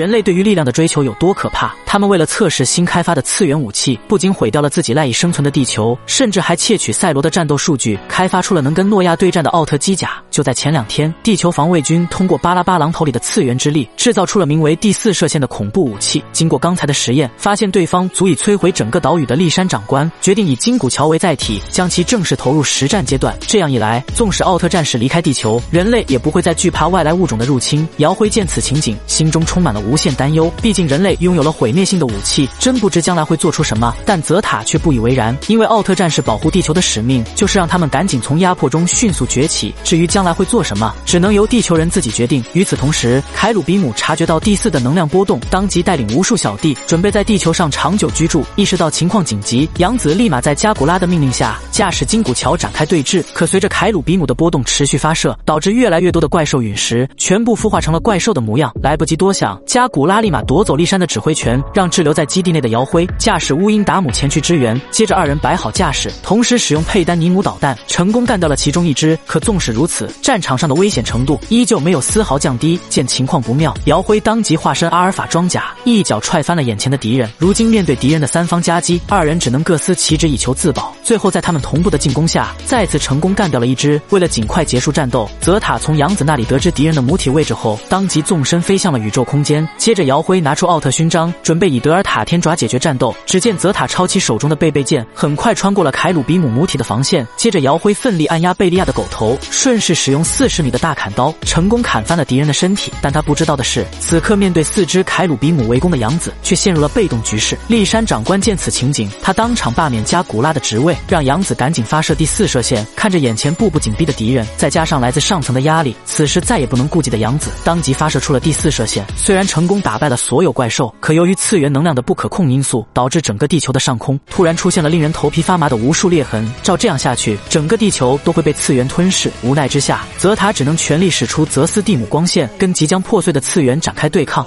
人类对于力量的追求有多可怕。他们为了测试新开发的次元武器，不仅毁掉了自己赖以生存的地球，甚至还窃取赛罗的战斗数据，开发出了能跟诺亚对战的奥特机甲。就在前两天，地球防卫军通过巴拉巴榔头里的次元之力，制造出了名为第四射线的恐怖武器。经过刚才的实验，发现对方足以摧毁整个岛屿的立山长官，决定以金古桥为载体，将其正式投入实战阶段。这样一来，纵使奥特战士离开地球，人类也不会再惧怕外来物种的入侵。姚辉见此情景，心中充满了无无限担忧。毕竟人类拥有了毁灭性的武器，真不知将来会做出什么。但泽塔却不以为然，因为奥特战士保护地球的使命，就是让他们赶紧从压迫中迅速崛起。至于将来会做什么，只能由地球人自己决定。与此同时，凯鲁比姆察觉到第四的能量波动，当即带领无数小弟准备在地球上长久居住。意识到情况紧急，杨子立马在加古拉的命令下驾驶金古桥展开对峙。可随着凯鲁比姆的波动持续发射，导致越来越多的怪兽陨石全部孵化成了怪兽的模样。来不及多想，加古拉立马夺走丽山的指挥权，让滞留在基地内的姚辉驾驶乌鹰达姆前去支援。接着二人摆好架势，同时使用佩丹尼姆导弹，成功干掉了其中一只。可纵使如此，战场上的危险程度依旧没有丝毫降低。见情况不妙，姚辉当即化身阿尔法装甲，一脚踹翻了眼前的敌人。如今面对敌人的三方夹击，二人只能各司其职以求自保。最后在他们同步的进攻下，再次成功干掉了一只。为了尽快结束战斗，泽塔从杨子那里得知敌人的母体位置后，当即纵身飞向了宇宙空间。接着姚辉拿出奥特勋章，准备以德尔塔天爪解决战斗。只见泽塔抄起手中的贝贝剑，很快穿过了凯鲁比姆母体的防线。接着姚辉奋力按压贝利亚的狗头，顺势使用四十米的大砍刀，成功砍翻了敌人的身体。但他不知道的是，此刻面对四只凯鲁比姆围攻的杨子，却陷入了被动局势。丽山长官见此情景，他当场罢免加古拉的职位，让杨子赶紧发射第四射线。看着眼前步步紧逼的敌人，再加上来自上层的压力，此时再也不能顾忌的杨子，当即发射出了第四射线。虽然成功打败了所有怪兽，可由于次元能量的不可控因素，导致整个地球的上空突然出现了令人头皮发麻的无数裂痕。照这样下去，整个地球都会被次元吞噬。无奈之下，泽塔只能全力使出泽斯蒂姆光线，跟即将破碎的次元展开对抗。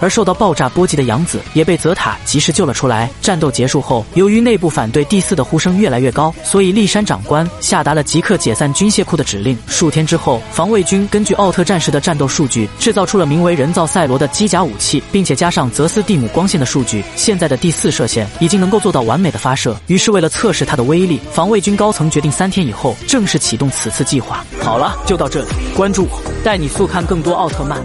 而受到爆炸波及的杨子也被泽塔及时救了出来。战斗结束后，由于内部反对第四的呼声越来越高，所以立山长官下达了即刻解散军械库的指令。数天之后，防卫军根据奥特战士的战斗数据，制造出了名为人造赛罗的机甲武器，并且加上泽斯蒂姆光线的数据，现在的第四射线已经能够做到完美的发射。于是，为了测试它的威力，防卫军高层决定三天以后正式启动此次计划。好了，就到这里，关注我，带你速看更多奥特曼。